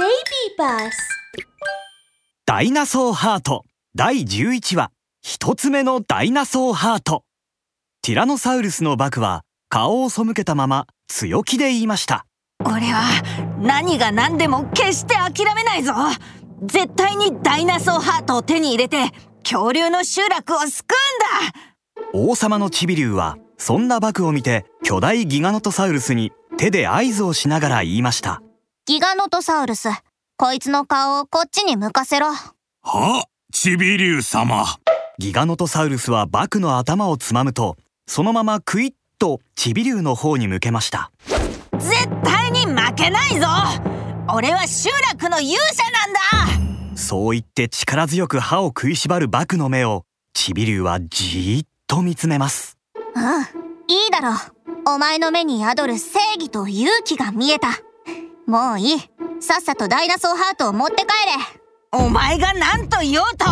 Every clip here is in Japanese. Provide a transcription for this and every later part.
Baby Bus ダイナソーハート。第11話。一つ目のダイナソーハート。ティラノサウルスのバクは顔を背けたまま強気で言いました。俺は何が何でも決して諦めないぞ。絶対にダイナソーハートを手に入れて恐竜の集落を救うん王様のチビリュウはそんなバクを見て巨大ギガノトサウルスに手で合図をしながら言いましたギガノトサウルス。こいつの顔をこっちに向かせろ。はチビリュウ様。ギガノトサウルスはバクの頭をつまむとそのままクイッとチビリュウの方に向けました。だ絶対に負けないぞ。俺は集落の勇者なんだ。そう言って力強く歯を食いしばるバクの目をチビリュウはじーっと見つめます。うんいいだろ。うお前の目に宿る正義と勇気が見えたもういい。さっさとダイナソーハートを持って帰れ。お前が何と言おうと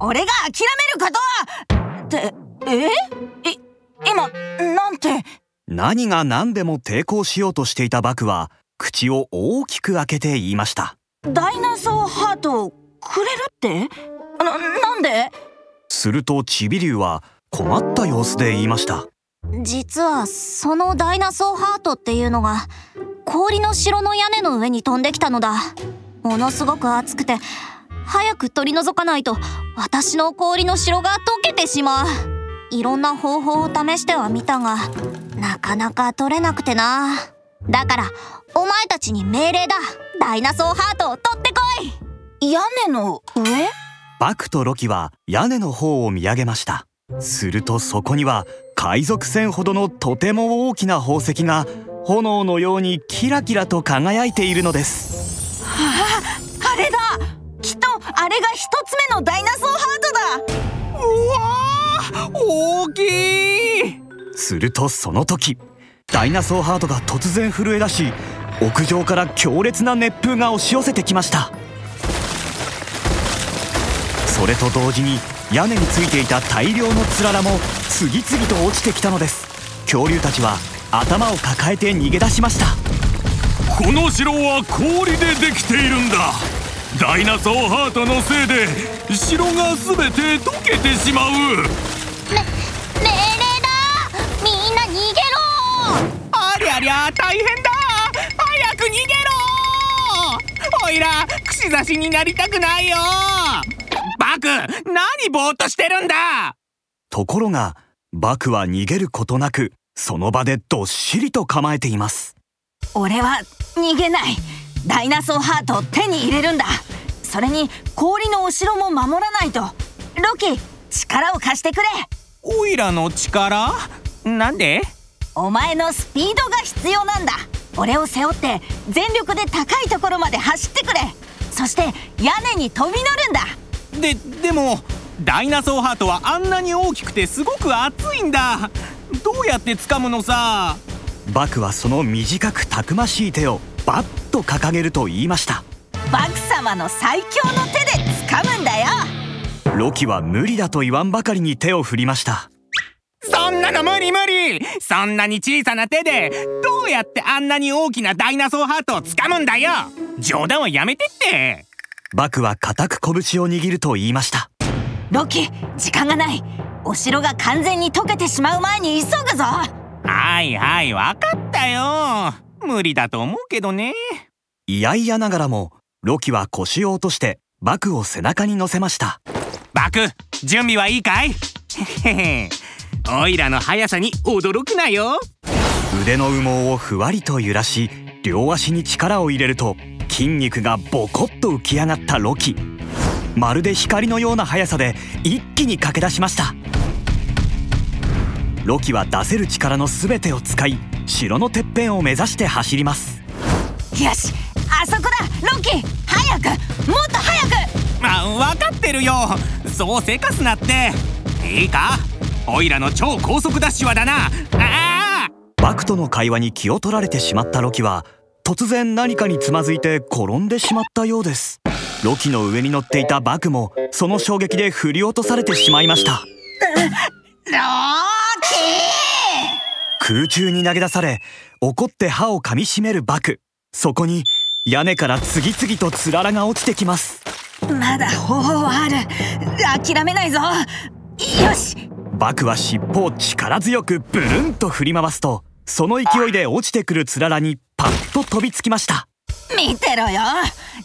俺が諦めることは。ってえ？い今なんて？何が何でも抵抗しようとしていたバクは口を大きく開けて言いました。ダイナソーハートをくれるって？ななんで？するとチビリュウは困った様子で言いました。実はそのダイナソーハートっていうのが氷の城の屋根の上に飛んできたのだ。ものすごく熱くて早く取り除かないと私の氷の城が溶けてしまう。いろんな方法を試してはみたがなかなか取れなくてな。だからお前たちに命令だ。ダイナソーハートを取ってこい。屋根の上？バクとロキは屋根の方を見上げました。するとそこには海賊船ほどのとても大きな宝石が炎のようにキラキラと輝いているのです。ああれだ。きっとあれが一つ目のダイナソーハートだ。うわー大きい。するとその時ダイナソーハートが突然震え出し屋上から強烈な熱風が押し寄せてきました。それと同時に屋根についていた大量のつららも次々と落ちてきたのです。恐竜たちは頭を抱えて逃げ出しました。この城は氷でできているんだ。ダイナソーハートのせいで城が全て溶けてしまう。い命令だ。みんな逃げろ。ありゃりゃ大変だ。早く逃げろ。おいら串刺しになりたくないよ。バク何ぼーっとしてるんだ。ところがバクは逃げることなくその場でどっしりと構えています。俺は逃げない。ダイナソーハートを手に入れるんだ。それに氷のお城も守らないと。ロキ力を貸してくれ。おいらの力？なんで？お前のスピードが必要なんだ。俺を背負って全力で高いところまで走ってくれ。そして屋根に飛び乗るんだ。ででもダイナソーハートはあんなに大きくてすごく熱いんだどうやって掴むのさ？バクはその短くたくましい手をバッと掲げると言いました。バク様の最強の手で掴むんだよ。ロキは無理だと言わんばかりに手を振りました。そんなの無理無理。そんなに小さな手でどうやってあんなに大きなダイナソーハートを掴むんだよ。冗談はやめてって。バクは固く拳を握ると言いました。ロキ時間がないお城が完全に溶けてしまう前に急ぐぞ。はいはいわかったよ。無理だと思うけどね。いやいやながらもロキは腰を落としてバクを背中に乗せました。バク準備はいいかい？へ へおいらの速さに驚くなよ。腕の羽毛をふわりと揺らし両足に力を入れると筋肉がボコッと浮き上がったロキ。まるで光のような速さで一気に駆け出しましたロキは出せる力の全てを使い城のてっぺんを目指して走ります。よしあそこだロキ早くもっと早く。あ分かってるよ。そうせかすなって。いいか？おいらの超高速ダッシュはだな。あバクとの会話に気を取られてしまったロキは突然何かにつまずいて転んでしまったようです。ロキの上に乗っていたバクもその衝撃で振り落とされてしまいました。ロ 空中に投げ出され怒って歯を噛みしめるバク。そこに屋根から次々とつららが落ちてきます。まだ方法はある。諦めないぞ。よし。バクは尻尾を力強くブルンと振り回すとその勢いで落ちてくるつららにパッと飛びつきました。見てろよ。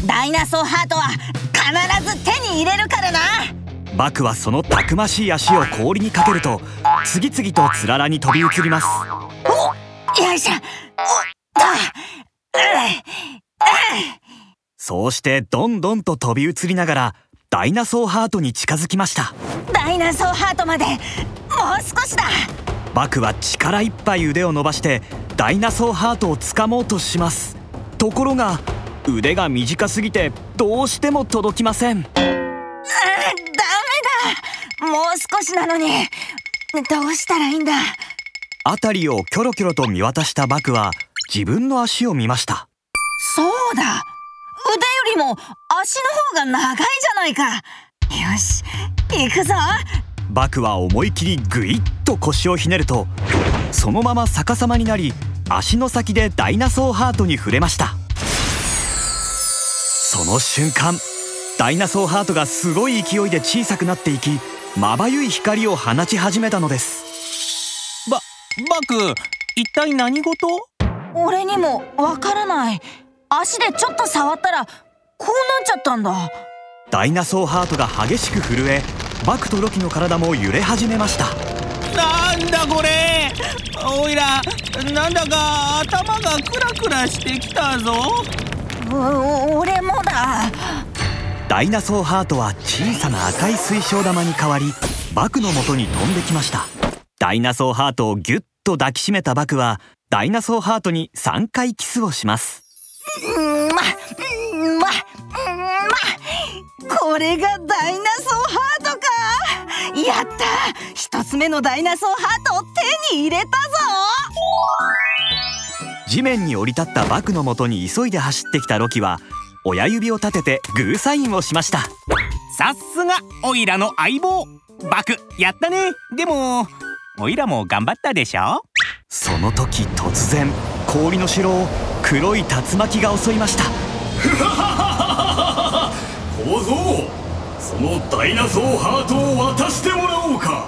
ダイナソーハートは必ず手に入れるからな。バクはそのたくましい足を氷にかけると次々とつららに飛び移ります。およいしょ。おっとそうしてどんどんと飛び移りながらダイナソーハートに近づきました。ダイナソーハートまでもう少しだ。バクは力いっぱい腕を伸ばしてダイナソーハートを掴もうとします。ところが腕が短すぎてどうしても届きませんダメだ。もう少しなのにどうしたらいいんだ？辺りをキョロキョロと見渡したバクは自分の足を見ました。そうだ。腕よりも足の方が長いじゃないか。よし行くぞ。バクは思い切りグイッと腰をひねるとそのまま逆さまになり足の先でダイナソーハートに触れました。その瞬間ダイナソーハートがすごい勢いで小さくなっていきまばゆい光を放ち始めたのです。バク一体何事？俺にもわからない。足でちょっと触ったらこうなっちゃったんだ。ダイナソーハートが激しく震えバクとロキの体も揺れ始めました。なんだこれ？おいらなんだか頭がクラクラしてきたぞ。俺もだダイナソーハートは小さな赤い水晶玉に変わりバクの元に飛んできました。ダイナソーハートをギュッと抱きしめたバクはダイナソーハートに3回キスをします。うんまうんまうんまこれがダイナソーハートか。やった。一つ目のダイナソーハートを手に入れたぞ。地面に降り立ったバクの元に急いで走ってきたロキは親指を立ててグーサインをしました。さすがオイラの相棒。バクやったね。でもオイラも頑張ったでしょ？その時突然氷の城を黒い竜巻が襲いました。小僧そのダイナソーハートを渡してもらおうか。